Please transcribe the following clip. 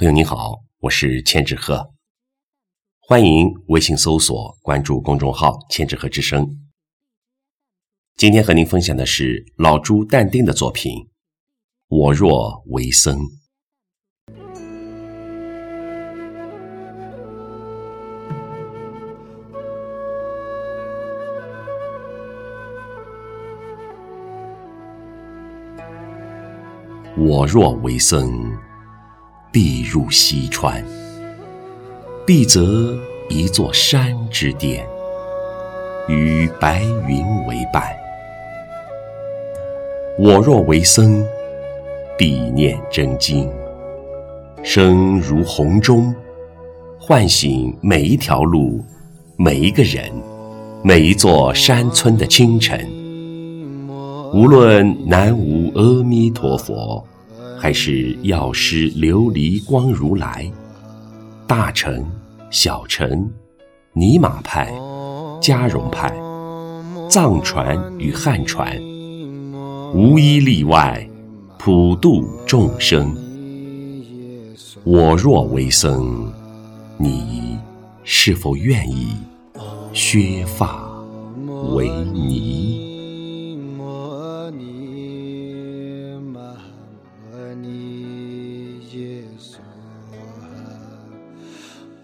朋友您好，我是千纸鹤，欢迎微信搜索关注公众号“千纸鹤之声”。今天和您分享的是老朱淡定的作品《我若为僧》。我若为僧。必入西川，必择一座山之巅，与白云为伴。我若为僧，必念真经，声如洪钟，唤醒每一条路、每一个人、每一座山村的清晨。无论南无阿弥陀佛。还是药师琉璃光如来，大乘、小乘、尼玛派、加绒派、藏传与汉传，无一例外，普度众生。我若为僧，你是否愿意削发为尼？